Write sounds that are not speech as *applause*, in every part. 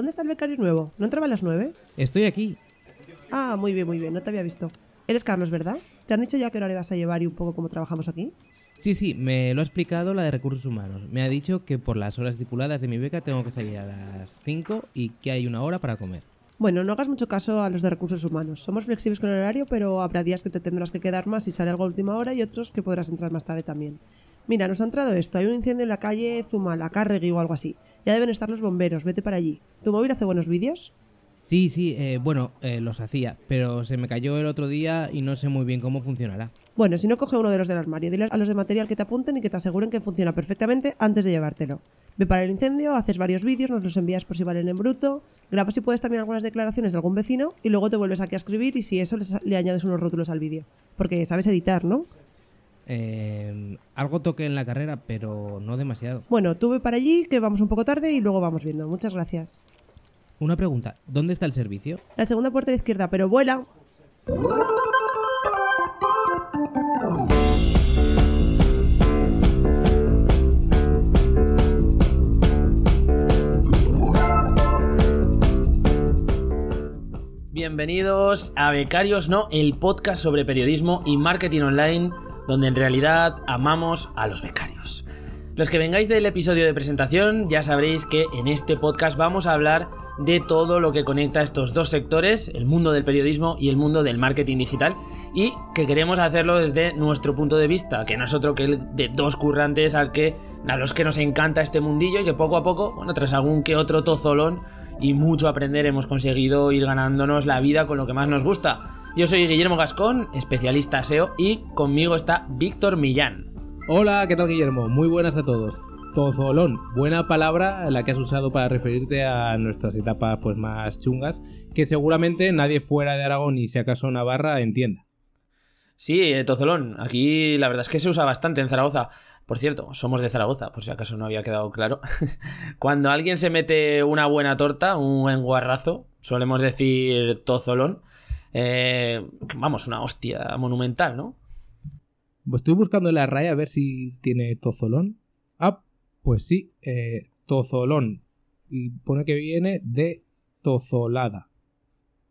¿Dónde está el becario nuevo? ¿No entraba a las nueve? Estoy aquí. Ah, muy bien, muy bien, no te había visto. Eres Carlos, ¿verdad? ¿Te han dicho ya qué hora le vas a llevar y un poco cómo trabajamos aquí? Sí, sí, me lo ha explicado la de recursos humanos. Me ha dicho que por las horas estipuladas de mi beca tengo que salir a las 5 y que hay una hora para comer. Bueno, no hagas mucho caso a los de recursos humanos. Somos flexibles con el horario, pero habrá días que te tendrás que quedar más si sale algo a última hora y otros que podrás entrar más tarde también. Mira, nos ha entrado esto. Hay un incendio en la calle Zumalacárregui o algo así. Ya deben estar los bomberos. Vete para allí. ¿Tu móvil hace buenos vídeos? Sí, sí, eh, bueno, eh, los hacía, pero se me cayó el otro día y no sé muy bien cómo funcionará. Bueno, si no coge uno de los del armario, dile a los de material que te apunten y que te aseguren que funciona perfectamente antes de llevártelo. Ve para el incendio, haces varios vídeos, nos los envías por si valen en bruto, grabas si puedes también algunas declaraciones de algún vecino y luego te vuelves aquí a escribir y si eso le añades unos rótulos al vídeo. Porque sabes editar, ¿no? Eh, algo toqué en la carrera, pero no demasiado. Bueno, tú ve para allí, que vamos un poco tarde y luego vamos viendo. Muchas gracias. Una pregunta, ¿dónde está el servicio? La segunda puerta de izquierda, pero vuela. Bienvenidos a Becarios No, el podcast sobre periodismo y marketing online, donde en realidad amamos a los becarios. Los que vengáis del episodio de presentación ya sabréis que en este podcast vamos a hablar de todo lo que conecta estos dos sectores, el mundo del periodismo y el mundo del marketing digital, y que queremos hacerlo desde nuestro punto de vista, que no es otro que el de dos currantes al que, a los que nos encanta este mundillo y que poco a poco, bueno, tras algún que otro tozolón y mucho aprender hemos conseguido ir ganándonos la vida con lo que más nos gusta. Yo soy Guillermo Gascón, especialista SEO, y conmigo está Víctor Millán. Hola, ¿qué tal Guillermo? Muy buenas a todos. Tozolón, buena palabra la que has usado para referirte a nuestras etapas pues más chungas, que seguramente nadie fuera de Aragón y si acaso Navarra entienda. Sí, eh, Tozolón, aquí la verdad es que se usa bastante en Zaragoza. Por cierto, somos de Zaragoza, por si acaso no había quedado claro. *laughs* Cuando alguien se mete una buena torta, un buen guarrazo, solemos decir Tozolón. Eh, vamos, una hostia monumental, ¿no? Pues estoy buscando en la raya a ver si tiene tozolón. Ah, pues sí, eh, tozolón. Y pone que viene de tozolada.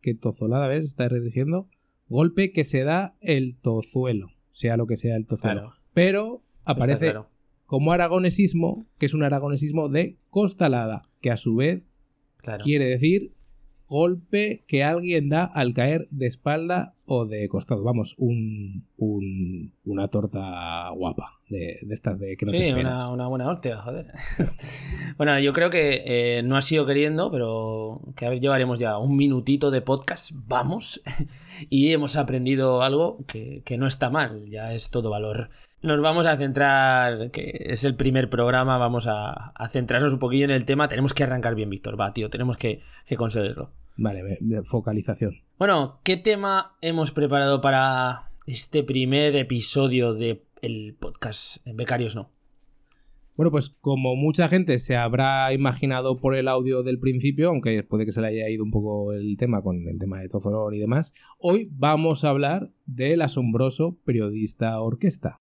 Que tozolada, a ver, está redirigiendo. Golpe que se da el tozuelo, sea lo que sea el tozuelo. Claro. Pero aparece claro. como aragonesismo, que es un aragonesismo de costalada, que a su vez Claro. quiere decir golpe que alguien da al caer de espalda o de costado. Vamos, un, un- una torta guapa de, de estas de que no Sí, una, una buena hostia, joder. *laughs* bueno, yo creo que eh, no ha sido queriendo, pero que a ver, llevaremos ya un minutito de podcast, vamos, *laughs* y hemos aprendido algo que, que no está mal, ya es todo valor. Nos vamos a centrar, que es el primer programa, vamos a, a centrarnos un poquillo en el tema. Tenemos que arrancar bien, Víctor, va, tío, tenemos que, que conseguirlo. Vale, de focalización. Bueno, ¿qué tema hemos preparado para este primer episodio del podcast Becarios No? Bueno, pues como mucha gente se habrá imaginado por el audio del principio, aunque puede que se le haya ido un poco el tema con el tema de Tozolón y demás, hoy vamos a hablar del asombroso periodista orquesta.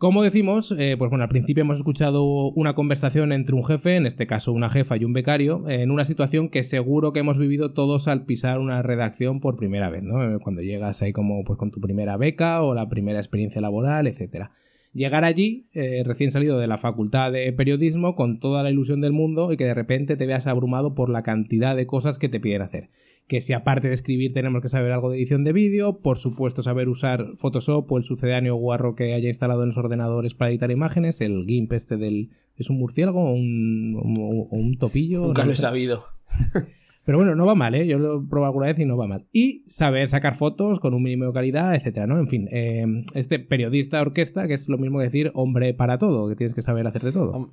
Como decimos, eh, pues bueno, al principio hemos escuchado una conversación entre un jefe, en este caso una jefa y un becario, en una situación que seguro que hemos vivido todos al pisar una redacción por primera vez, ¿no? Cuando llegas ahí como pues con tu primera beca o la primera experiencia laboral, etcétera. Llegar allí, eh, recién salido de la facultad de periodismo, con toda la ilusión del mundo y que de repente te veas abrumado por la cantidad de cosas que te piden hacer. Que si aparte de escribir tenemos que saber algo de edición de vídeo, por supuesto saber usar Photoshop o el sucedáneo guarro que haya instalado en los ordenadores para editar imágenes, el GIMP este del... ¿Es un murciélago o un, un topillo? Nunca No lo he sabido. *laughs* Pero bueno, no va mal, ¿eh? Yo lo he probado alguna vez y no va mal. Y saber sacar fotos con un mínimo de calidad, etcétera, ¿no? En fin, eh, este periodista orquesta, que es lo mismo decir hombre para todo, que tienes que saber hacer de todo.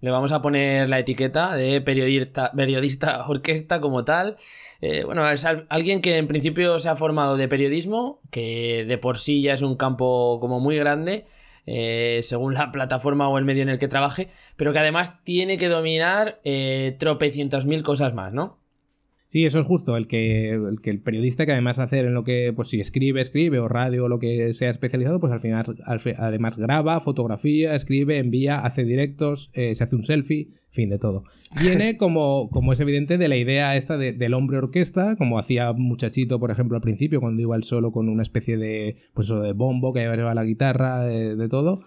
Le vamos a poner la etiqueta de periodista, orquesta como tal. Eh, bueno, es al- alguien que en principio se ha formado de periodismo, que de por sí ya es un campo como muy grande, eh, según la plataforma o el medio en el que trabaje, pero que además tiene que dominar eh, tropecientas mil cosas más, ¿no? Sí, eso es justo, el que, el que el periodista que además hacer en lo que, pues si escribe, escribe, o radio, o lo que sea especializado, pues al final además graba, fotografía, escribe, envía, hace directos, eh, se hace un selfie, fin de todo. Viene *laughs* como, como es evidente de la idea esta del hombre orquesta, como hacía Muchachito, por ejemplo, al principio, cuando iba él solo con una especie de, pues de bombo que llevaba la guitarra, de todo.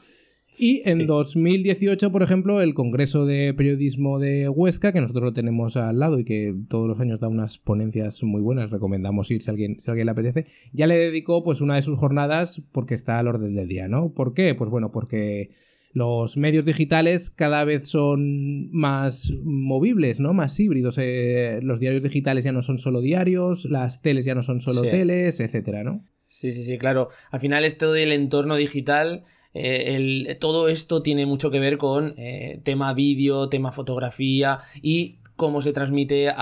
Y en 2018, por ejemplo, el Congreso de Periodismo de Huesca, que nosotros lo tenemos al lado y que todos los años da unas ponencias muy buenas, recomendamos ir si alguien, si alguien le apetece, ya le dedicó pues una de sus jornadas porque está al orden del día, ¿no? ¿Por qué? Pues bueno, porque los medios digitales cada vez son más movibles, ¿no? Más híbridos. Eh, los diarios digitales ya no son solo diarios, las teles ya no son solo teles, etcétera, ¿no? Sí, sí, sí, claro. Al final esto del entorno digital eh, el, todo esto tiene mucho que ver con eh, tema vídeo, tema fotografía y cómo se transmite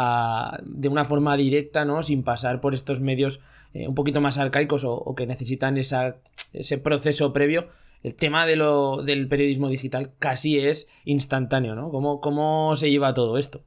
de una forma directa, ¿no? Sin pasar por estos medios eh, un poquito más arcaicos o, que necesitan ese proceso previo. El tema de lo, del periodismo digital casi es instantáneo, ¿no? ¿Cómo, cómo se lleva todo esto?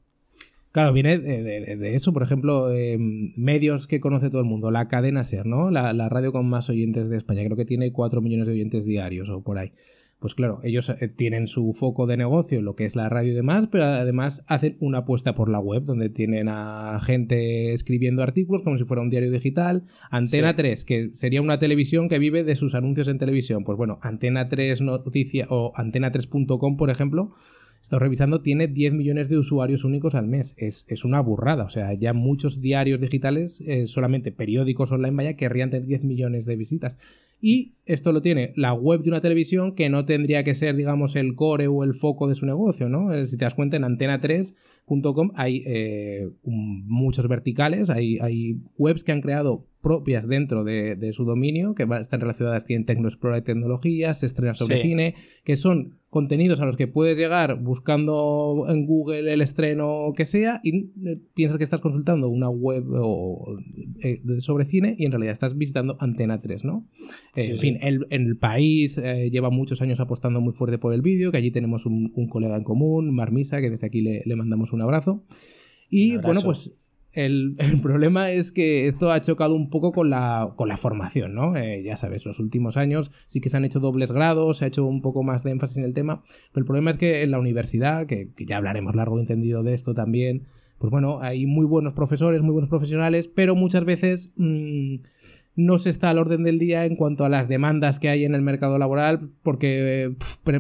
Claro, viene de, eso, por ejemplo, em, medios que conoce todo el mundo, la cadena SER, ¿no? La, radio con más oyentes de España, creo que tiene 4 millones de oyentes diarios o por ahí. Pues claro, ellos eh, tienen su foco de negocio, lo que es la radio y demás, pero además hacen una apuesta por la web, donde tienen a gente escribiendo artículos como si fuera un diario digital. Antena 3, que sería una televisión que vive de sus anuncios en televisión. Pues bueno, Antena 3 Noticia o antena3.com, por ejemplo, estado revisando, tiene 10 millones de usuarios únicos al mes. Es, una burrada. O sea, ya muchos diarios digitales, eh, solamente periódicos online, vaya, querrían tener 10 millones de visitas. Y esto lo tiene la web de una televisión que no tendría que ser, digamos, el core o el foco de su negocio, ¿no? Eh, si te das cuenta, en antena3.com hay eh, muchos verticales, hay, hay webs que han creado propias dentro de, su dominio, que están relacionadas, tienen Tecnoexplora y tecnologías, estrenas sobre cine, que son contenidos a los que puedes llegar buscando en Google el estreno que sea y eh, piensas que estás consultando una web eh, sobre cine y en realidad estás visitando Antena 3, ¿no? en fin, el, el país eh, lleva muchos años apostando muy fuerte por el vídeo, que allí tenemos un, colega en común, Marmisa, que desde aquí le, le mandamos un abrazo. Y bueno, pues el, problema es que esto ha chocado un poco con la, con la formación, ¿no? Eh, ya sabes, los últimos años sí que se han hecho dobles grados, se ha hecho un poco más de énfasis en el tema, pero el problema es que en la universidad, que, ya hablaremos largo y entendido de esto también, pues bueno, hay muy buenos profesores, muy buenos profesionales, pero muchas veces... Mm, no se está al orden del día en cuanto a las demandas que hay en el mercado laboral, porque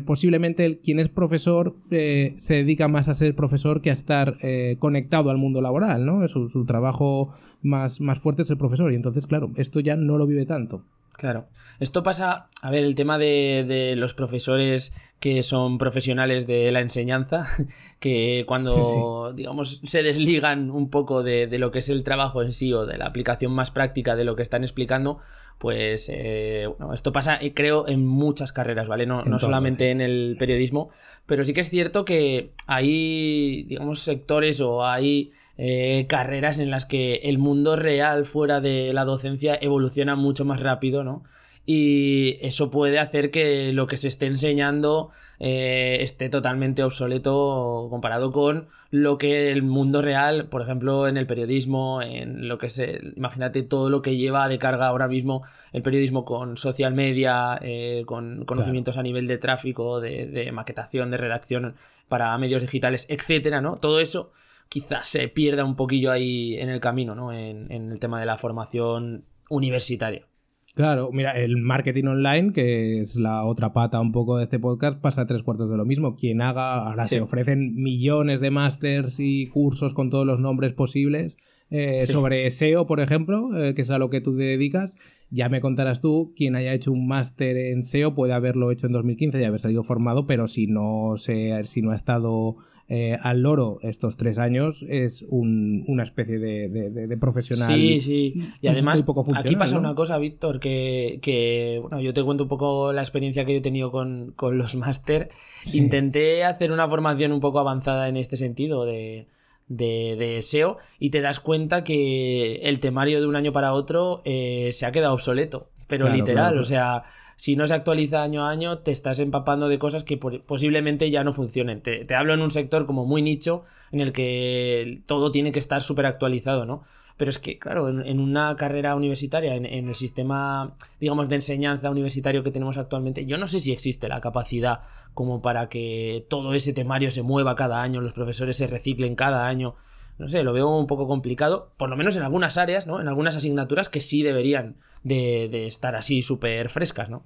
posiblemente quien es profesor eh, se dedica más a ser profesor que a estar eh, conectado al mundo laboral, ¿no? Su, su trabajo más, más fuerte es el profesor, y entonces, claro, esto ya no lo vive tanto. Claro. Esto pasa, a ver, el tema de, de, los profesores que son profesionales de la enseñanza, *laughs* que cuando, *laughs* digamos, se desligan un poco de, de, lo que es el trabajo en sí o de la aplicación más práctica de lo que están explicando, pues eh, bueno, esto pasa, eh, creo, en muchas carreras, ¿vale? No, no solamente en el periodismo, pero sí que es cierto que hay, digamos, sectores o hay eh, carreras en las que el mundo real fuera de la docencia evoluciona mucho más rápido, ¿no? Y eso puede hacer que lo que se esté enseñando eh, esté totalmente obsoleto comparado con lo que el mundo real, por ejemplo, en el periodismo, en lo que se. Imagínate todo lo que lleva de carga ahora mismo el periodismo con social media, eh, con conocimientos a nivel de tráfico, de, de maquetación, de redacción para medios digitales, etcétera, ¿no? Todo eso quizás se pierda un poquillo ahí en el camino, ¿no? En, el tema de la formación universitaria. Claro, mira, el marketing online, que es la otra pata un poco de este podcast, pasa tres cuartos de lo mismo. Quien haga, ahora se ofrecen millones de másters y cursos con todos los nombres posibles eh, sobre SEO, por ejemplo, eh, que es a lo que tú te dedicas. Ya me contarás tú, quien haya hecho un máster en SEO puede haberlo hecho en 2015 y haber salido formado, pero si no, se, si no ha estado eh, al loro estos tres años es una especie de, profesional. Sí, sí. Y además, aquí pasa una cosa, Víctor, que, bueno, yo te cuento un poco la experiencia que yo he tenido con, los máster. Intenté hacer una formación un poco avanzada en este sentido de, de, SEO y te das cuenta que el temario de un año para otro eh, se ha quedado obsoleto. Pero literal, o sea, si no se actualiza año a año, te estás empapando de cosas que posiblemente ya no funcionen. Te, te, hablo en un sector como muy nicho, en el que todo tiene que estar súper actualizado, ¿no? Pero es que, claro, en, una carrera universitaria, en, el sistema, digamos, de enseñanza universitario que tenemos actualmente, yo no sé si existe la capacidad como para que todo ese temario se mueva cada año, los profesores se reciclen cada año. No sé, lo veo un poco complicado, por lo menos en algunas áreas, ¿no? En algunas asignaturas que sí deberían de, de estar así súper frescas, ¿no?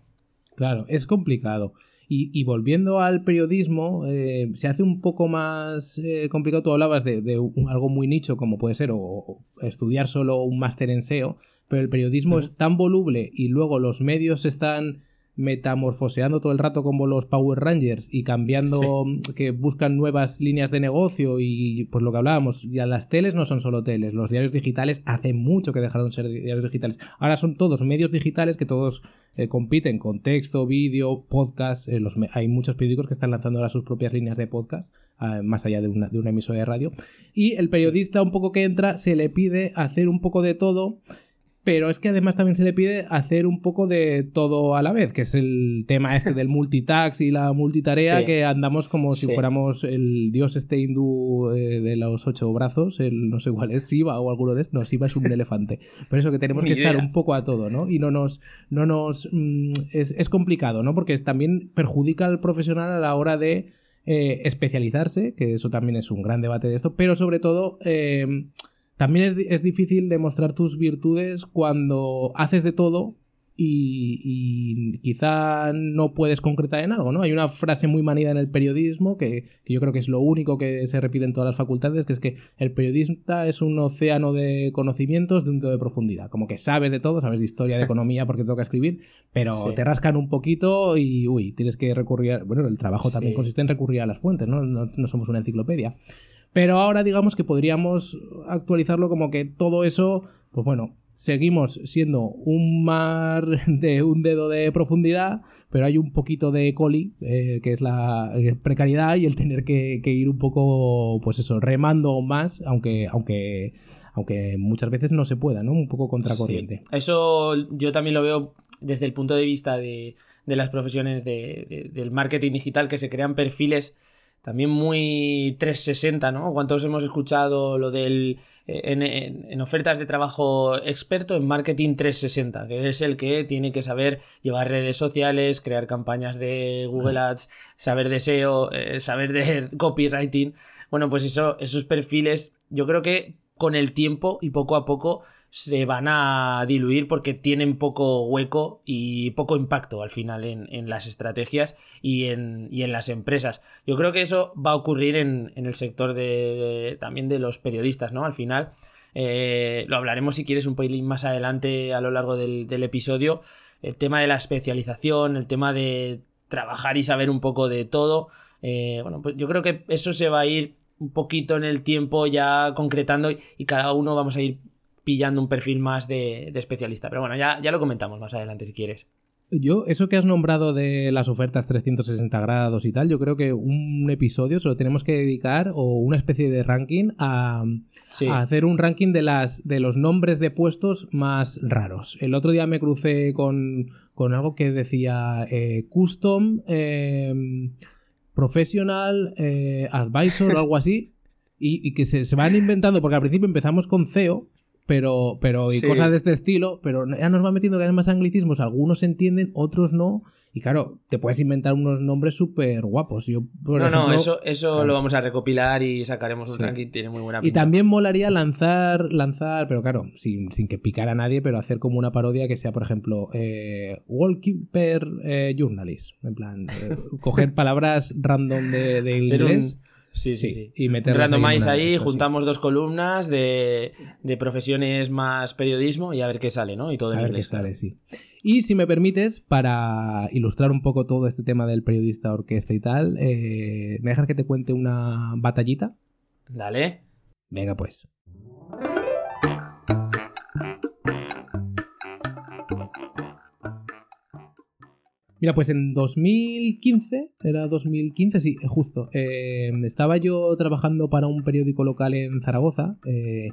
Claro, es complicado. Y, volviendo al periodismo, eh, se hace un poco más eh, complicado. Tú hablabas de, algo muy nicho, como puede ser, o, estudiar solo un máster en SEO, pero el periodismo es tan voluble y luego los medios están metamorfoseando todo el rato como los Power Rangers y cambiando, que buscan nuevas líneas de negocio y pues lo que hablábamos, ya las teles no son solo teles, los diarios digitales hace mucho que dejaron de ser diarios digitales. Ahora son todos medios digitales que todos eh, compiten con texto, vídeo, podcast. Eh, hay muchos periódicos que están lanzando ahora sus propias líneas de podcast, ah, más allá de una, de una emisora de radio. Y el periodista un poco que entra se le pide hacer un poco de todo pero es que además también se le pide hacer un poco de todo a la vez, que es el tema este del multitax y la multitarea, que andamos como si fuéramos el dios este hindú eh, de los ocho brazos, el no sé cuál es, Siva o alguno de estos, no, Siva es un elefante. Por eso que tenemos que estar un poco a todo, ¿no? Y no nos, no nos, mm, es, es, complicado, ¿no? Porque también perjudica al profesional a la hora de eh, especializarse, que eso también es un gran debate de esto, pero sobre todo... Eh, también es, difícil demostrar tus virtudes cuando haces de todo y, quizá no puedes concretar en algo, ¿no? Hay una frase muy manida en el periodismo que, yo creo que es lo único que se repite en todas las facultades, que es que el periodista es un océano de conocimientos dentro de profundidad. Como que sabes de todo, sabes de historia, de *laughs* economía, porque toca escribir, pero te rascan un poquito y, uy, tienes que recurrir... A, bueno, el trabajo también consiste en recurrir a las fuentes, ¿no? No, no somos una enciclopedia. Pero ahora digamos que podríamos actualizarlo como que todo eso, pues bueno, seguimos siendo un mar *laughs* de un dedo de profundidad, pero hay un poquito de coli, eh, que es la precariedad y el tener que, ir un poco, pues eso, remando más, aunque, aunque, aunque muchas veces no se pueda, ¿no? Un poco contracorriente. Eso yo también lo veo desde el punto de vista de, las profesiones del marketing digital, que se crean perfiles también muy 360, ¿no? ¿Cuántos hemos escuchado lo del eh, en, ofertas de trabajo experto en marketing 360, que es el que tiene que saber llevar redes sociales, crear campañas de Google Ads, saber de SEO, eh, saber de *laughs* copywriting. Bueno, pues eso, esos perfiles, yo creo que con el tiempo y poco a poco se van a diluir porque tienen poco hueco y poco impacto al final en, las estrategias y en, en, las empresas. Yo creo que eso va a ocurrir en, el sector de, también de los periodistas, ¿no? Al final, eh, lo hablaremos si quieres un pelín más adelante a lo largo del, episodio, el tema de la especialización, el tema de trabajar y saber un poco de todo. Eh, bueno, pues yo creo que eso se va a ir un poquito en el tiempo ya concretando y cada uno vamos a ir pillando un perfil más de, especialista. Pero bueno, ya, ya lo comentamos más adelante si quieres. Yo, eso que has nombrado de las ofertas 360 grados y tal, yo creo que un episodio se lo tenemos que dedicar o una especie de ranking a, hacer un ranking de, las, de los nombres de puestos más raros. El otro día me crucé con, algo que decía eh, Custom, em, Professional, eh, Advisor o algo así, y, que se, se, van inventando, porque al principio empezamos con CEO pero, pero y cosas de este estilo, pero ya nos va metiendo cada vez más anglicismos, algunos se entienden, otros no, y claro, te puedes inventar unos nombres súper guapos. Yo, no, no, eso, eso lo vamos a recopilar y sacaremos un ranking, tiene muy buena pinta. Y también molaría lanzar, lanzar, pero claro, sin, sin que picara a nadie, pero hacer como una parodia que sea, por ejemplo, eh, Wallkeeper eh, Journalist, en plan, eh, coger palabras random de, de *laughs* inglés. Sí, sí, sí. Y Randomize ahí, juntamos dos columnas de, profesiones más periodismo y a ver qué sale, ¿no? Y todo en inglés. sale, sí. Y si me permites, para ilustrar un poco todo este tema del periodista orquesta y tal, eh, ¿me dejas que te cuente una batallita? Dale. Venga, pues. Mira, pues en 2015, era 2015, sí, justo, eh, estaba yo trabajando para un periódico local en Zaragoza eh,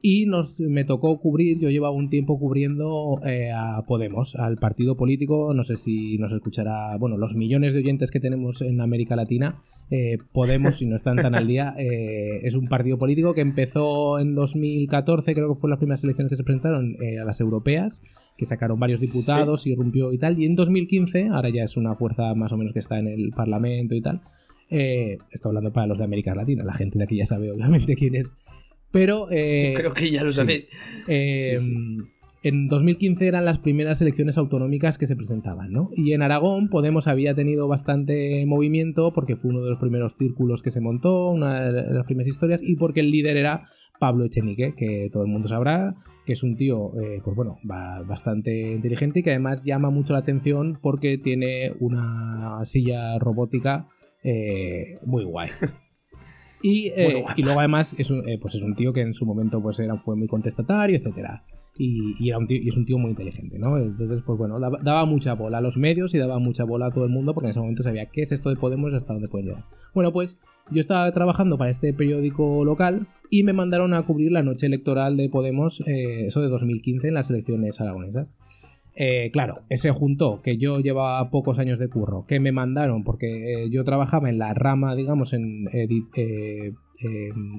y nos, me tocó cubrir, yo llevaba un tiempo cubriendo eh, a Podemos, al partido político, no sé si nos escuchará, bueno, los millones de oyentes que tenemos en América Latina, eh, Podemos, si no están tan al día, *laughs* eh, es un partido político que empezó en 2014, creo que fue las primeras elecciones que se presentaron a las europeas, que sacaron varios diputados y rompió y tal, y en 2015, ahora ya es una fuerza más o menos que está en el Parlamento y tal, estoy hablando para los de América Latina, la gente de aquí ya sabe obviamente *laughs* quién es. Pero. Eh, creo que ya lo sabéis. Eh, en 2015 eran las primeras elecciones autonómicas que se presentaban, ¿no? Y en Aragón Podemos había tenido bastante movimiento porque fue uno de los primeros círculos que se montó, una de las primeras historias, y porque el líder era Pablo Echenique, que todo el mundo sabrá, que es un tío, eh, pues bueno, bastante inteligente y que además llama mucho la atención porque tiene una silla robótica muy guay. Eh, y, luego además es un, eh, pues es un tío que en su momento pues era, fue muy contestatario, etcétera. Y, era un tío, y es un tío muy inteligente, ¿no? Entonces, pues bueno, daba, mucha bola a los medios y daba mucha bola a todo el mundo porque en ese momento sabía qué es esto de Podemos y hasta dónde puede llegar. Bueno, pues yo estaba trabajando para este periódico local y me mandaron a cubrir la noche electoral de Podemos, eh, eso de 2015, en las elecciones aragonesas. Eh, claro, ese juntó que yo llevaba pocos años de curro, que me mandaron, porque eh, yo trabajaba en la rama, digamos, en eh,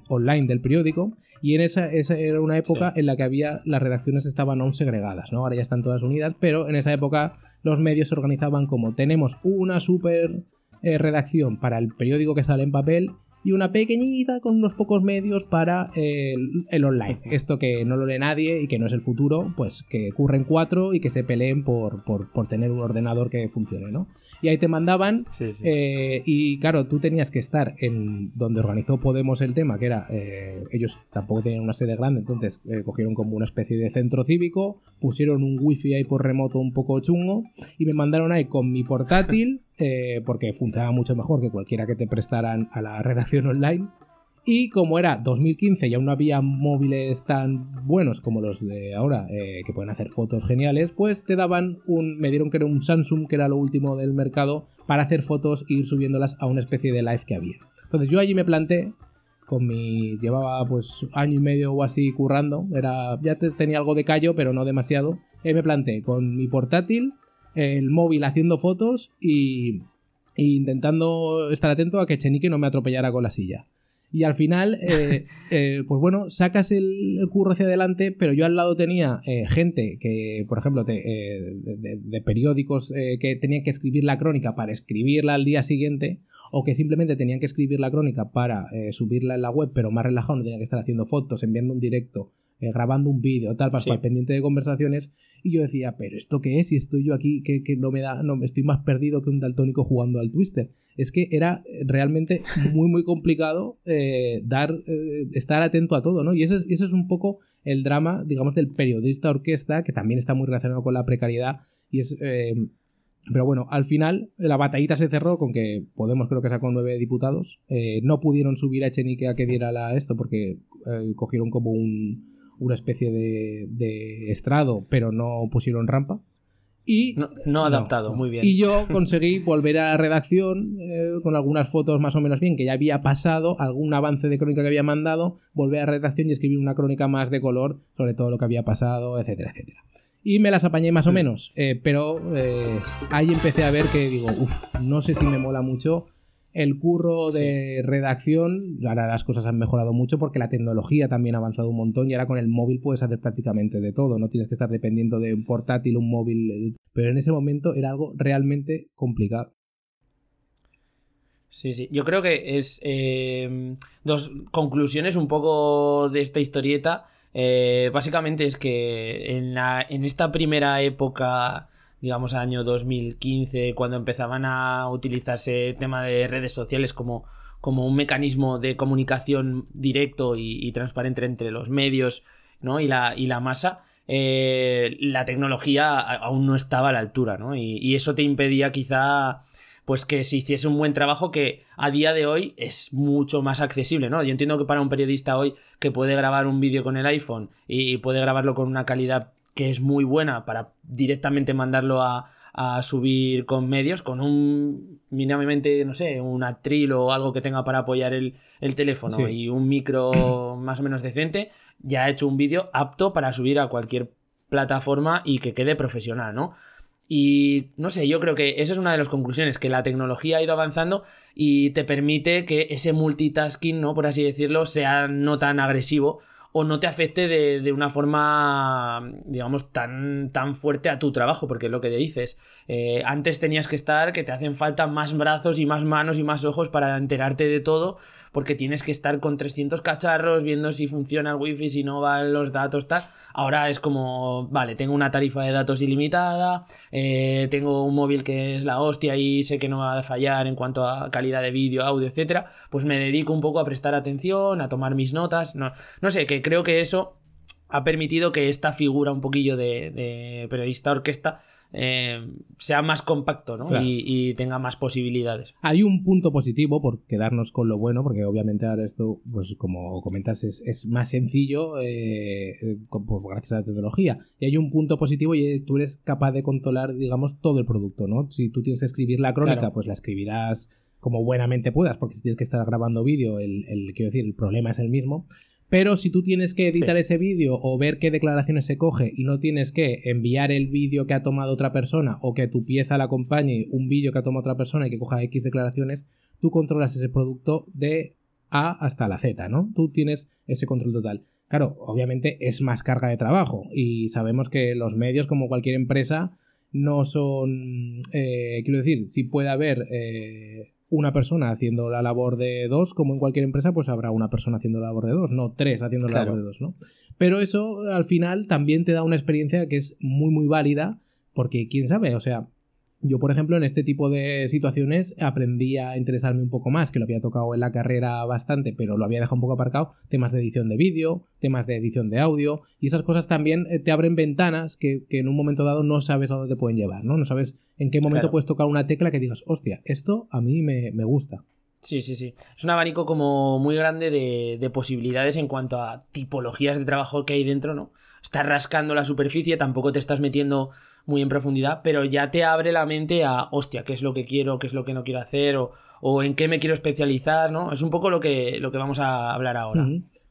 online del periódico, y en esa, era una época en la que había las redacciones estaban aún segregadas, ¿no? Ahora ya están todas unidas, pero en esa época los medios se organizaban como tenemos una super redacción para el periódico que sale en papel y una pequeñita con unos pocos medios para el, online. Esto que no lo lee nadie y que no es el futuro, pues que ocurren cuatro y que se peleen por, por, tener un ordenador que funcione, ¿no? Y ahí te mandaban eh, y claro, tú tenías que estar en donde organizó Podemos el tema, que era, eh, ellos tampoco tenían una sede grande, entonces eh, cogieron como una especie de centro cívico, pusieron un wifi ahí por remoto un poco chungo y me mandaron ahí con mi portátil *laughs* eh, porque funcionaba mucho mejor que cualquiera que te prestaran a la *laughs* redacción online. Y como era 2015 y aún no había móviles tan buenos como los de ahora, eh, que pueden hacer fotos geniales, pues te daban un. Me dieron que era un Samsung, que era lo último del mercado, para hacer fotos e ir subiéndolas a una especie de live que había. Entonces yo allí me planté, con mi. Llevaba pues año y medio o así currando, era ya tenía algo de callo, pero no demasiado. Y me planté con mi portátil el móvil haciendo fotos y, intentando estar atento a que Chenique no me atropellara con la silla. Y al final, eh, *laughs* eh, pues bueno, sacas el, curro hacia adelante, pero yo al lado tenía eh, gente que, por ejemplo, de, periódicos que tenían que escribir la crónica para escribirla al día siguiente, o que simplemente tenían que escribir la crónica para subirla en la web, pero más relajado, no tenían que estar haciendo fotos, enviando un directo eh, grabando un vídeo, tal, para estar pendiente de conversaciones. Y yo decía, ¿pero esto qué es? Si estoy yo aquí, que, no me da, no, estoy más perdido que un daltónico jugando al Twister. Es que era realmente muy, muy complicado eh, dar, eh, estar atento a todo, ¿no? Y ese es, ese es un poco el drama, digamos, del periodista orquesta, que también está muy relacionado con la precariedad. Y es. pero bueno, al final la batallita se cerró con que Podemos creo que sacó nueve diputados. no pudieron subir a Echenique a que diera la esto porque cogieron como un, una especie de, estrado, pero no pusieron rampa. Y, no, adaptado, muy bien. Y yo conseguí volver a la redacción eh, con algunas fotos más o menos bien, que ya había pasado, algún avance de crónica que había mandado, volver a la redacción y escribir una crónica más de color sobre todo lo que había pasado, etcétera, etcétera. Y me las apañé más o menos, eh, pero eh, ahí empecé a ver que digo, uff, no sé si me mola mucho el curro de redacción, ahora las cosas han mejorado mucho porque la tecnología también ha avanzado un montón y ahora con el móvil puedes hacer prácticamente de todo, no tienes que estar dependiendo de un portátil, un móvil, pero en ese momento era algo realmente complicado. Sí, sí, yo creo que es em, dos conclusiones un poco de esta historieta. Eh, básicamente es que en, la, en esta primera época digamos, año 2015, cuando empezaban a utilizarse el tema de redes sociales como, como un mecanismo de comunicación directo y, transparente entre los medios ¿no? y, la, y la masa, eh, la tecnología aún no estaba a la altura, ¿no? Y, eso te impedía quizá pues que se hiciese un buen trabajo que a día de hoy es mucho más accesible, ¿no? Yo entiendo que para un periodista hoy que puede grabar un vídeo con el iPhone y puede grabarlo con una calidad que es muy buena para directamente mandarlo a, a subir con medios, con un mínimamente, no sé, un atril o algo que tenga para apoyar el, teléfono y un micro *clears throat* más o menos decente, ya ha hecho un vídeo apto para subir a cualquier plataforma y que quede profesional, ¿no? Y no sé, yo creo que esa es una de las conclusiones, que la tecnología ha ido avanzando y te permite que ese multitasking, ¿no? Por así decirlo, sea no tan agresivo o no te afecte de, una forma, digamos, tan, tan fuerte a tu trabajo, porque es lo que te dices. Eh, antes tenías que estar que te hacen falta más brazos y más manos y más ojos para enterarte de todo, porque tienes que estar con 300 cacharros viendo si funciona el wifi, si no van los datos, tal. Ahora es como, vale, tengo una tarifa de datos ilimitada, eh, tengo un móvil que es la hostia y sé que no va a fallar en cuanto a calidad de vídeo, audio, etcétera, pues me dedico un poco a prestar atención, a tomar mis notas, no, no sé, que creo que eso ha permitido que esta figura un poquillo de, periodista orquesta eh, sea más compacto ¿no? y, tenga más posibilidades. Hay un punto positivo por quedarnos con lo bueno, porque obviamente ahora esto, pues como comentas, es, más sencillo eh, pues, gracias a la tecnología. Y hay un punto positivo y tú eres capaz de controlar, digamos, todo el producto, ¿no? Si tú tienes que escribir la crónica, pues la escribirás como buenamente puedas, porque si tienes que estar grabando vídeo, el, el, quiero decir, el problema es el mismo. Pero si tú tienes que editar ese vídeo o ver qué declaraciones se coge y no tienes que enviar el vídeo que ha tomado otra persona o que tu pieza la acompañe un vídeo que ha tomado otra persona y que coja X declaraciones, tú controlas ese producto de A hasta la Z, ¿no? Tú tienes ese control total. Claro, obviamente es más carga de trabajo y sabemos que los medios, como cualquier empresa, no son, eh, quiero decir, si puede haber eh, una persona haciendo la labor de dos, como en cualquier empresa, pues habrá una persona haciendo la labor de dos, no tres haciendo la labor de dos, ¿no? Pero eso al final también te da una experiencia que es muy, muy válida, porque quién sabe, o sea, yo, por ejemplo, en este tipo de situaciones aprendí a interesarme un poco más, que lo había tocado en la carrera bastante, pero lo había dejado un poco aparcado, temas de edición de vídeo, temas de edición de audio, y esas cosas también eh, te abren ventanas que, en un momento dado no sabes a dónde te pueden llevar, ¿no? No sabes en qué momento puedes tocar una tecla que digas, hostia, esto a mí me, me gusta. Sí, sí, sí. Es un abanico como muy grande de, de, posibilidades en cuanto a tipologías de trabajo que hay dentro, ¿no? Estás rascando la superficie, tampoco te estás metiendo muy en profundidad, pero ya te abre la mente a, hostia, qué es lo que quiero, qué es lo que no quiero hacer, o, o en qué me quiero especializar, ¿no? Es un poco lo que, lo que vamos a hablar ahora.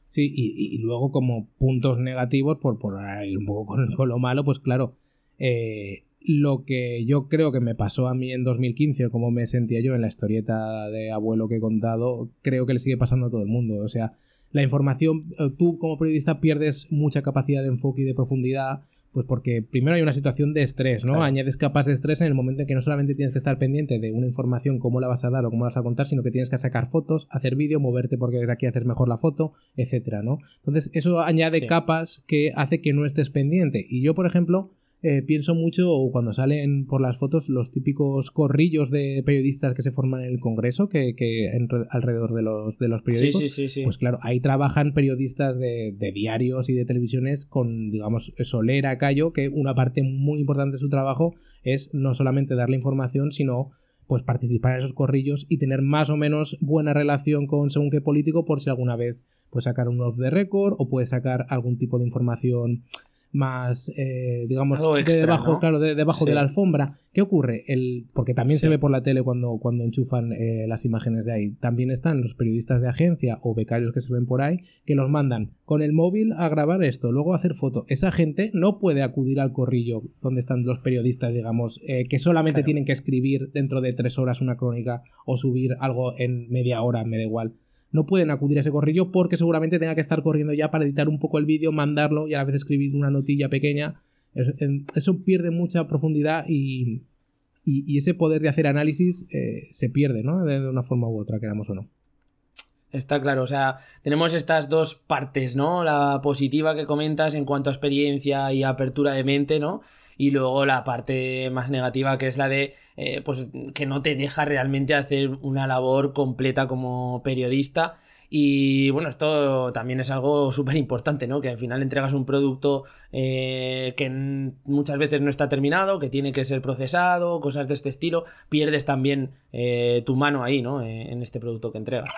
Sí, y, y, luego como puntos negativos, por, por ir un poco con, con lo malo, pues claro, eh, lo que yo creo que me pasó a mí en 2015 o cómo me sentía yo en la historieta de abuelo que he contado, creo que le sigue pasando a todo el mundo. O sea, la información, eh, tú como periodista pierdes mucha capacidad de enfoque y de profundidad, pues porque primero hay una situación de estrés, ¿no? Añades capas de estrés en el momento en que no solamente tienes que estar pendiente de una información, cómo la vas a dar o cómo la vas a contar, sino que tienes que sacar fotos, hacer vídeo, moverte porque desde aquí haces mejor la foto, etcétera, ¿no? Entonces, eso añade capas que hace que no estés pendiente. Y yo, por ejemplo, eh, pienso mucho cuando salen por las fotos los típicos corrillos de periodistas que se forman en el Congreso, que, que alrededor de los, de los periódicos. pues claro, ahí trabajan periodistas de, diarios y de televisiones con, digamos, solera, callo, que una parte muy importante de su trabajo es no solamente dar la información, sino pues participar en esos corrillos y tener más o menos buena relación con según qué político por si alguna vez puede sacar un off the record o puede sacar algún tipo de información más, eh, digamos, debajo, claro, de, debajo de la alfombra. ¿Qué ocurre? El, porque también se ve por la tele cuando, cuando enchufan eh, las imágenes de ahí. También están los periodistas de agencia o becarios que se ven por ahí que los mandan con el móvil a grabar esto, luego a hacer foto. Esa gente no puede acudir al corrillo donde están los periodistas, digamos, eh, que solamente tienen que escribir dentro de tres horas una crónica o subir algo en media hora, me da igual no pueden acudir a ese corrillo porque seguramente tenga que estar corriendo ya para editar un poco el vídeo, mandarlo y a la vez escribir una notilla pequeña. Eso pierde mucha profundidad y, y, ese poder de hacer análisis eh, se pierde, ¿no? De, una forma u otra, queramos o no. Está claro, o sea, tenemos estas dos partes, ¿no? La positiva que comentas en cuanto a experiencia y apertura de mente, ¿no? Y luego la parte más negativa que es la de, eh, pues, que no te deja realmente hacer una labor completa como periodista. Y bueno, esto también es algo *laughs* súper importante, ¿no? Que al final entregas un producto eh, que muchas veces no está terminado, que tiene que ser procesado, cosas de este estilo. Pierdes también eh, tu mano ahí, ¿no? en este producto que entregas.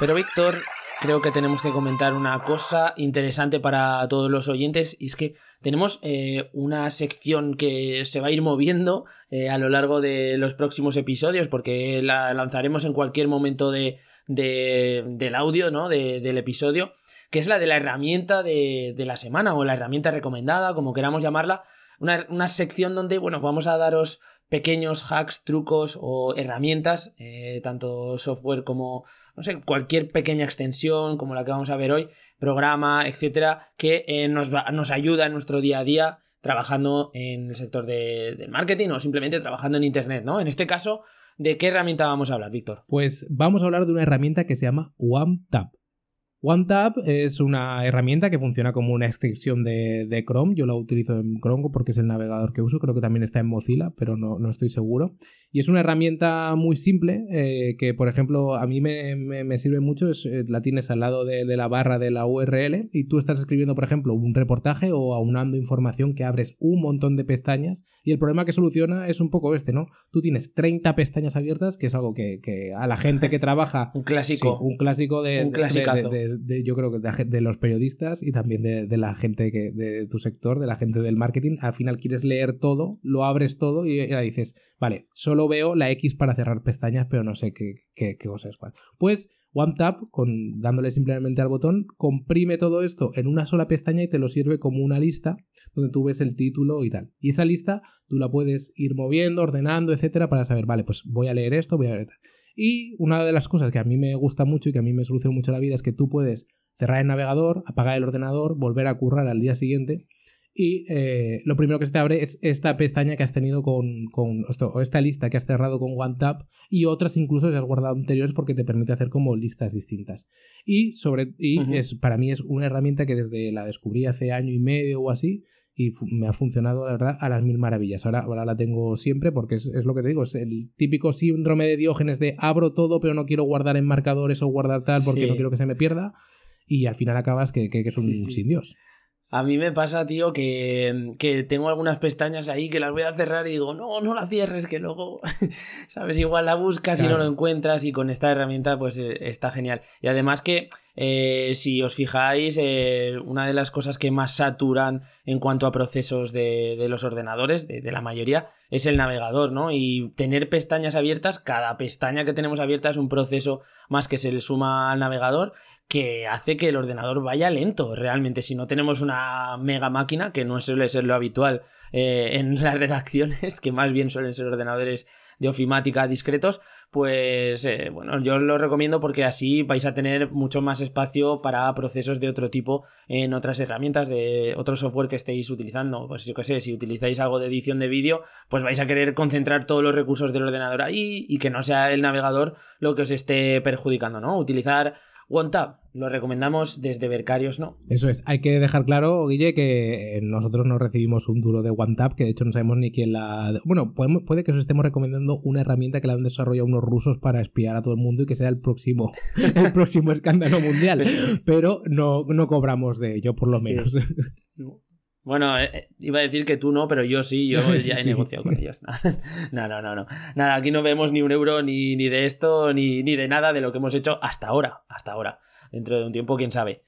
Pero Víctor, creo que tenemos que comentar una cosa interesante para todos los oyentes y es que tenemos eh, una sección que se va a ir moviendo eh, a lo largo de los próximos episodios porque la lanzaremos en cualquier momento de, del audio, ¿no? del episodio, que es la de la herramienta de, la semana o la herramienta recomendada, como queramos llamarla. Una, una sección donde, bueno, vamos a daros pequeños hacks, trucos o herramientas, eh, tanto software como, no sé, cualquier pequeña extensión como la que vamos a ver hoy, programa, etcétera, que eh, nos, nos ayuda en nuestro día a día trabajando en el sector del marketing o simplemente trabajando en Internet, ¿no? En este caso, ¿de qué herramienta vamos a hablar, Víctor? Pues vamos a hablar de una herramienta que se llama OneTap. OneTap es una herramienta que funciona como una extensión de, Chrome. Yo la utilizo en Chrome porque es el navegador que uso. Creo que también está en Mozilla, pero no, no estoy seguro. Y es una herramienta muy simple eh, que, por ejemplo, a mí me, sirve mucho. Es, eh, la tienes al lado de, la barra de la URL y tú estás escribiendo, por ejemplo, un reportaje o aunando información que abres un montón de pestañas. Y el problema que soluciona es un poco este, ¿no? Tú tienes 30 pestañas abiertas, que es algo que, a la gente que trabaja. *laughs* un clásico. un clásico de, un de yo creo que de, los periodistas y también de, la gente que, de tu sector, de la gente del marketing. Al final quieres leer todo, lo abres todo y ahora dices, vale, solo veo la X para cerrar pestañas, pero no sé qué, qué, cosa es cuál. Pues OneTap, con, dándole simplemente al botón, comprime todo esto en una sola pestaña y te lo sirve como una lista donde tú ves el título y tal. Y esa lista tú la puedes ir moviendo, ordenando, etcétera, para saber, vale, pues voy a leer esto, voy a leer tal. Y una de las cosas que a mí me gusta mucho y que a mí me soluciona mucho la vida es que tú puedes cerrar el navegador, apagar el ordenador, volver a currar al día siguiente y eh, lo primero que se te abre es esta pestaña que has tenido con, con esto, o esta lista que has cerrado con OneTap y otras incluso que has guardado anteriores porque te permite hacer como listas distintas. Y, sobre, y es, para mí es una herramienta que desde la descubrí hace año y medio o así y me ha funcionado, la verdad, a las mil maravillas. Ahora, ahora la tengo siempre porque es, lo que te digo, es el típico síndrome de Diógenes de abro todo pero no quiero guardar en marcadores o guardar tal porque no quiero que se me pierda y al final acabas que, que, es un sin Dios. A mí me pasa, tío, que, que, tengo algunas pestañas ahí que las voy a cerrar y digo, no, no la cierres, que luego, *laughs* ¿sabes? Igual la buscas y no lo encuentras y con esta herramienta pues eh, está genial. Y además que eh, si os fijáis, eh, una de las cosas que más saturan en cuanto a procesos de, de los ordenadores, de, de, la mayoría, es el navegador, ¿no? Y tener pestañas abiertas, cada pestaña que tenemos abierta es un proceso más que se le suma al navegador que hace que el ordenador vaya lento realmente. Si no tenemos una mega máquina, que no suele ser lo habitual eh, en las *laughs* redacciones, que más bien suelen ser ordenadores de ofimática discretos, pues eh, bueno, yo lo recomiendo porque así vais a tener mucho más espacio para procesos de otro tipo en otras herramientas de otro software que estéis utilizando. Pues yo qué sé, si utilizáis algo de edición de vídeo, pues vais a querer concentrar todos los recursos del ordenador ahí y que no sea el navegador lo que os esté perjudicando, ¿no? Utilizar OneTab, lo recomendamos desde Bercarios, ¿no? Eso es, hay que dejar claro, Guille, que nosotros no recibimos un duro de OneTab, que de hecho no sabemos ni quién la... Bueno, puede que os estemos recomendando una herramienta que la han desarrollado unos rusos para espiar a todo el mundo y que sea el próximo, *laughs* el próximo escándalo mundial, pero no, no cobramos de ello, por lo menos. Bueno, eh, eh, iba a decir que tú no, pero yo sí, yo *laughs* ya he negociado con ellos. *laughs* No, no, no, no. Nada, aquí no vemos ni un euro ni, ni de esto, ni, ni de nada de lo que hemos hecho hasta ahora. Hasta ahora. Dentro de un tiempo, quién sabe.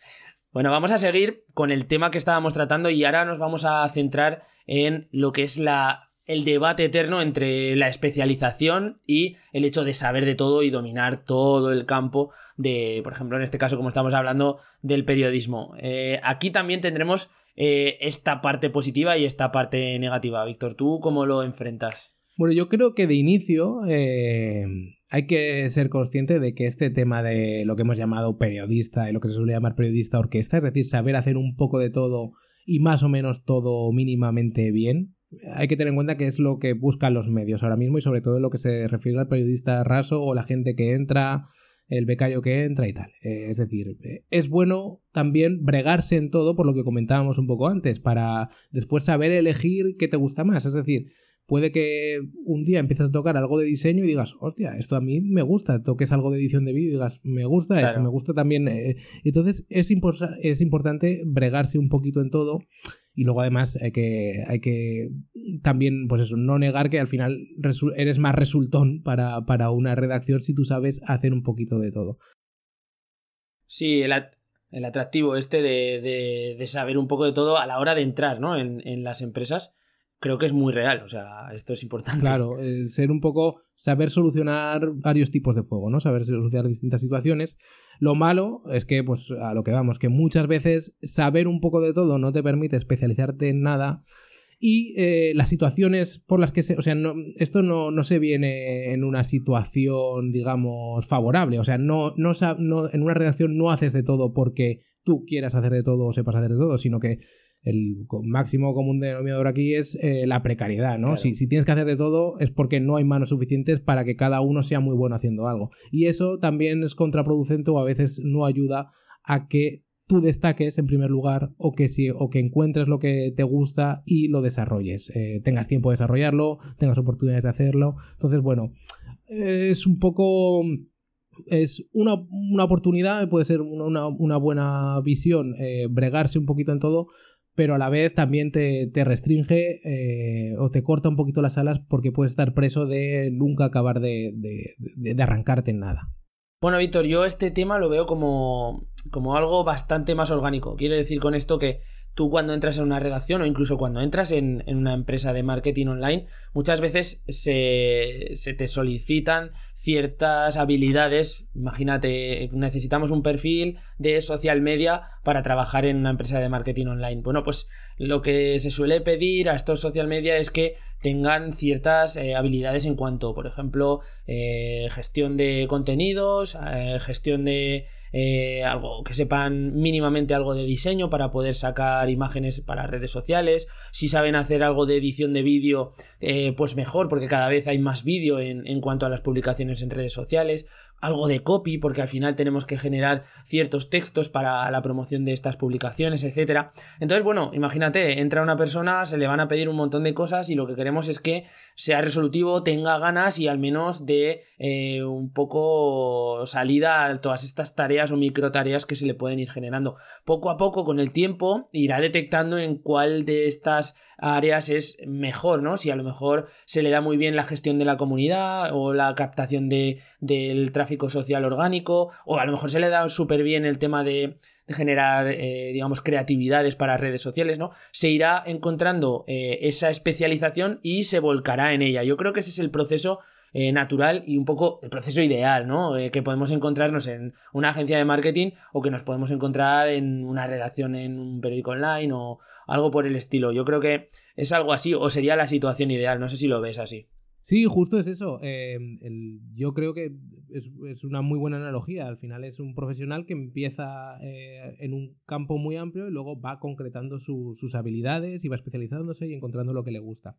Bueno, vamos a seguir con el tema que estábamos tratando y ahora nos vamos a centrar en lo que es la, el debate eterno entre la especialización y el hecho de saber de todo y dominar todo el campo de, por ejemplo, en este caso, como estamos hablando, del periodismo. Eh, aquí también tendremos eh, esta parte positiva y esta parte negativa. Víctor, ¿tú cómo lo enfrentas? Bueno, yo creo que de inicio eh, hay que ser consciente de que este tema de lo que hemos llamado periodista y lo que se suele llamar periodista orquesta, es decir, saber hacer un poco de todo y más o menos todo mínimamente bien, hay que tener en cuenta que es lo que buscan los medios ahora mismo y sobre todo en lo que se refiere al periodista raso o la gente que entra el becario que entra y tal. Eh, es decir, eh, es bueno también bregarse en todo por lo que comentábamos un poco antes, para después saber elegir qué te gusta más. Es decir, puede que un día empieces a tocar algo de diseño y digas, hostia, esto a mí me gusta, toques algo de edición de vídeo y digas, me gusta esto, me gusta también. Eh". entonces es, es importante bregarse un poquito en todo y luego además hay que, hay que también, pues eso, no negar que al final eres más resultón para, para una redacción si tú sabes hacer un poquito de todo. Sí, el, el atractivo este de, de, saber un poco de todo a la hora de entrar ¿no? en, en las empresas creo que es muy real. O sea, esto es importante. Claro, ser un poco, saber solucionar varios tipos de fuego, ¿no? Saber solucionar distintas situaciones. Lo malo es que, pues, a lo que vamos, que muchas veces saber un poco de todo no te permite especializarte en nada. Y eh, las situaciones por las que se. O sea, no, esto no, no, se viene en una situación, digamos, favorable. O sea, no, no, no, en una redacción no haces de todo porque tú quieras hacer de todo o sepas hacer de todo, sino que el máximo común denominador aquí es eh, la precariedad, ¿no? Si, si, tienes que hacer de todo es porque no hay manos suficientes para que cada uno sea muy bueno haciendo algo. Y eso también es contraproducente o a veces no ayuda a que tú destaques en primer lugar o que, si, o que encuentres lo que te gusta y lo desarrolles. Eh, tengas tiempo de desarrollarlo, tengas oportunidades de hacerlo. Entonces, bueno, es un poco es una, una, oportunidad, puede ser una, una buena visión, eh, bregarse un poquito en todo, pero a la vez también te, restringe eh, o te corta un poquito las alas porque puedes estar preso de nunca acabar de, de, arrancarte en nada. Bueno, Víctor, yo este tema lo veo como, como algo bastante más orgánico. Quiero decir con esto que tú cuando entras en una redacción o incluso cuando entras en, una empresa de marketing online, muchas veces se, se, te solicitan ciertas habilidades. Imagínate, necesitamos un perfil de social media para trabajar en una empresa de marketing online. Bueno, pues lo que se suele pedir a estos social media es que tengan ciertas eh, habilidades en cuanto, por ejemplo, eh, gestión de contenidos, eh, gestión de eh, algo que sepan mínimamente algo de diseño para poder sacar imágenes para redes sociales. Si saben hacer algo de edición de vídeo, eh, pues mejor, porque cada vez hay más vídeo en, en cuanto a las publicaciones en redes sociales algo de copy, porque al final tenemos que generar ciertos textos para la promoción de estas publicaciones, etc. Entonces, bueno, imagínate, entra una persona, se le van a pedir un montón de cosas y lo que queremos es que sea resolutivo, tenga ganas y al menos de eh, un poco salida a todas estas tareas o micro tareas que se le pueden ir generando. Poco a poco, con el tiempo, irá detectando en cuál de estas áreas es mejor, ¿no? Si a lo mejor se le da muy bien la gestión de la comunidad o la captación de, del tráfico social orgánico, o a lo mejor se le da súper bien el tema de, generar, eh, digamos, creatividades para redes sociales, ¿no? Se irá encontrando eh, esa especialización y se volcará en ella. Yo creo que ese es el proceso eh, natural y un poco el proceso ideal, ¿no? que podemos encontrarnos en una agencia de marketing o que nos podemos encontrar en una redacción en un periódico online o algo por el estilo. Yo creo que es algo así o sería la situación ideal, no sé si lo ves así. Sí, justo es eso. Eh, yo creo que es, una muy buena analogía. Al final es un profesional que empieza eh, en un campo muy amplio y luego va concretando sus habilidades y va especializándose y encontrando lo que le gusta.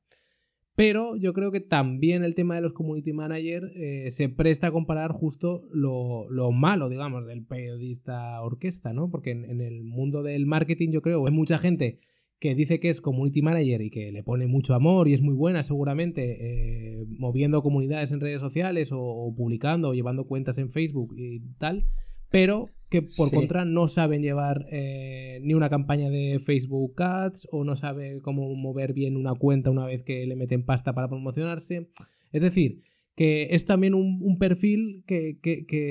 Pero yo creo que también el tema de los community manager eh, se presta a comparar justo lo, malo, digamos, del periodista orquesta, ¿no? Porque en, en, el mundo del marketing yo creo que hay mucha gente que dice que es community manager y que le pone mucho amor y es muy buena seguramente eh, moviendo comunidades en redes sociales o, publicando o llevando cuentas en Facebook y tal, pero que por contra no saben llevar eh, ni una campaña de Facebook Ads o no sabe cómo mover bien una cuenta una vez que le meten pasta para promocionarse. Es decir, que es también un, perfil que,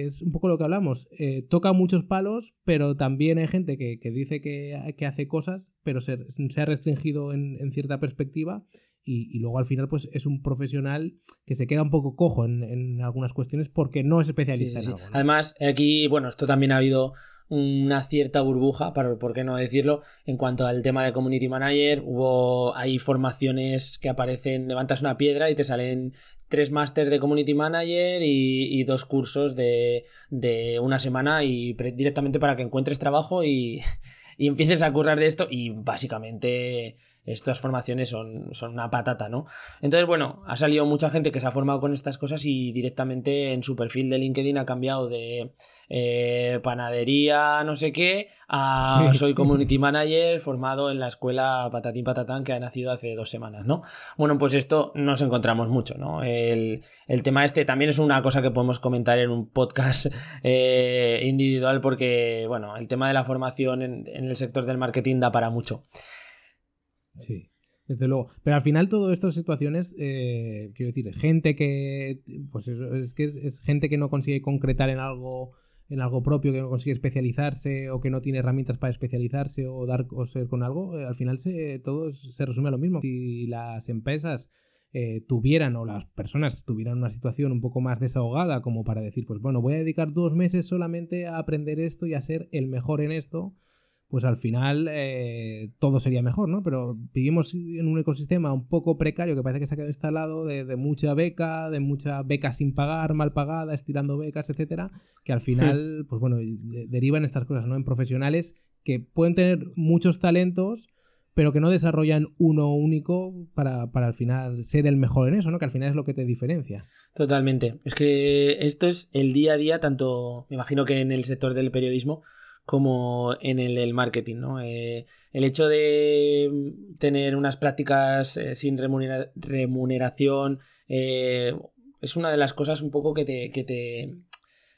es un poco lo que hablamos. Eh, toca muchos palos, pero también hay gente que, dice que, hace cosas, pero se, ha restringido en, cierta perspectiva. Y, luego al final, pues es un profesional que se queda un poco cojo en, algunas cuestiones porque no es especialista en algo. Además, aquí, bueno, esto también ha habido una cierta burbuja, para, por qué no decirlo, en cuanto al tema de community manager. Hubo, hay formaciones que aparecen, levantas una piedra y te salen tres máster de community manager y, dos cursos de, de, una semana y directamente para que encuentres trabajo y, *laughs* y empieces a currar de esto y básicamente estas formaciones son, son una patata, ¿no? Entonces, bueno, ha salido mucha gente que se ha formado con estas cosas y directamente en su perfil de LinkedIn ha cambiado de eh, panadería, no sé qué, a *laughs* soy community manager formado en la escuela Patatín Patatán que ha nacido hace dos semanas, ¿no? Bueno, pues esto nos encontramos mucho, ¿no? El, tema este también es una cosa que podemos comentar en un podcast *laughs* eh, individual porque, bueno, el tema de la formación en, en el sector del marketing da para mucho. Sí, desde luego. Pero al final, todas estas situaciones, eh, quiero decir, gente que. Pues es, que es, gente que no consigue concretar en algo en algo propio, que no consigue especializarse o que no tiene herramientas para especializarse o dar o ser con algo, eh, al final se, todo se resume a lo mismo. Si las empresas eh, tuvieran o las personas tuvieran una situación un poco más desahogada como para decir, pues bueno, voy a dedicar dos meses solamente a aprender esto y a ser el mejor en esto, pues al final eh, todo sería mejor, ¿no? Pero vivimos en un ecosistema un poco precario que parece que se ha quedado instalado de, mucha beca, de mucha beca sin pagar, mal pagada, estirando becas, etcétera, que al final, pues bueno, derivan estas cosas, ¿no? En profesionales que pueden tener muchos talentos, pero que no desarrollan uno único para, para, al final ser el mejor en eso, ¿no? Que al final es lo que te diferencia. Totalmente. Es que esto es el día a día, tanto, me imagino que en el sector del periodismo, como en el marketing, ¿no? Eh, el hecho de tener unas prácticas eh, sin remuneración eh, es una de las cosas un poco que te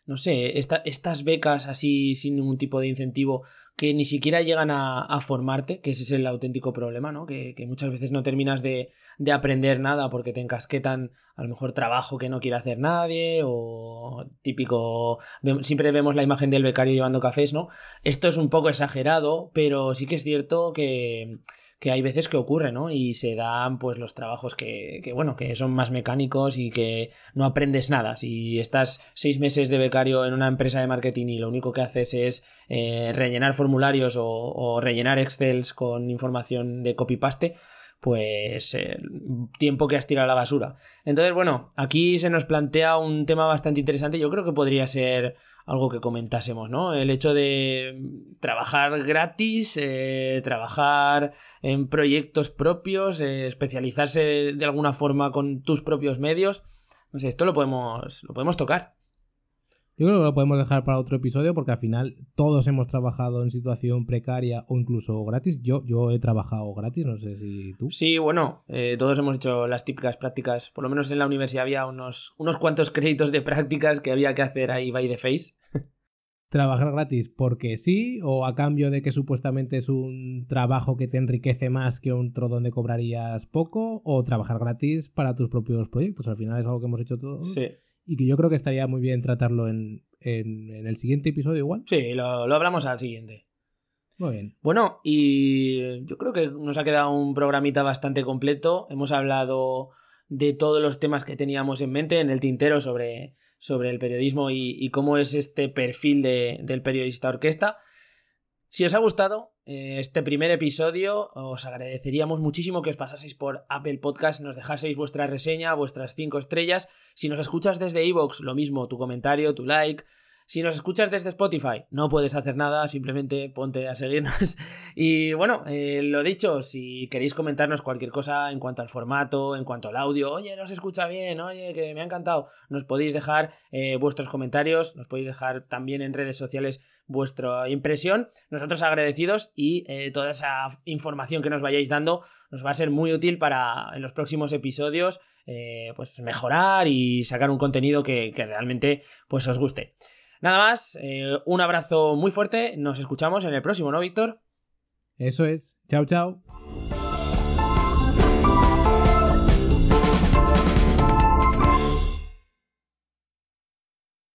no sé, estas becas así sin ningún tipo de incentivo que ni siquiera llegan a, formarte, que ese es el auténtico problema, ¿no? Que, muchas veces no terminas de, aprender nada porque te encasquetan a lo mejor trabajo que no quiere hacer nadie o típico, siempre vemos la imagen del becario llevando cafés, ¿no? Esto es un poco exagerado, pero sí que es cierto que que hay veces que ocurre, ¿no? Y se dan pues los trabajos que, que, bueno, que son más mecánicos y que no aprendes nada. Si estás seis meses de becario en una empresa de marketing y lo único que haces es eh, rellenar formularios o, o rellenar excels con información de copy-paste, pues eh, tiempo que has tirado a la basura. Entonces, bueno, aquí se nos plantea un tema bastante interesante. Yo creo que podría ser algo que comentásemos, ¿no? El hecho de trabajar gratis, eh, trabajar en proyectos propios, eh, especializarse de alguna forma con tus propios medios. No sé, esto lo podemos, lo podemos tocar. Yo creo que lo podemos dejar para otro episodio porque al final todos hemos trabajado en situación precaria o incluso gratis. Yo, yo he trabajado gratis, no sé si tú. Sí, bueno, eh, todos hemos hecho las típicas prácticas. Por lo menos en la universidad había unos, unos cuantos créditos de prácticas que había que hacer ahí by the face. *laughs* Trabajar gratis porque sí o a cambio de que supuestamente es un trabajo que te enriquece más que otro donde cobrarías poco o trabajar gratis para tus propios proyectos. Al final es algo que hemos hecho todos. Sí y que yo creo que estaría muy bien tratarlo en, el siguiente episodio igual. Sí, lo, hablamos al siguiente. Muy bien. Bueno, y yo creo que nos ha quedado un programita bastante completo. Hemos hablado de todos los temas que teníamos en mente en el tintero sobre, sobre el periodismo y, cómo es este perfil del periodista orquesta. Si os ha gustado eh, este primer episodio, os agradeceríamos muchísimo que os pasaseis por Apple Podcast, nos dejaseis vuestra reseña, vuestras 5 estrellas. Si nos escuchas desde Evox, lo mismo, tu comentario, tu like, si nos escuchas desde Spotify, no puedes hacer nada, simplemente ponte a seguirnos. *laughs* y bueno, eh, lo dicho, si queréis comentarnos cualquier cosa en cuanto al formato, en cuanto al audio, oye, no se escucha bien, oye, que me ha encantado, nos podéis dejar eh, vuestros comentarios, nos podéis dejar también en redes sociales vuestra impresión. Nosotros agradecidos y eh, toda esa información que nos vayáis dando nos va a ser muy útil para en los próximos episodios pues mejorar y sacar un contenido que, que realmente pues os guste. Nada más, eh, un abrazo muy fuerte, nos escuchamos en el próximo, ¿no, Víctor? Eso es, chao, chao.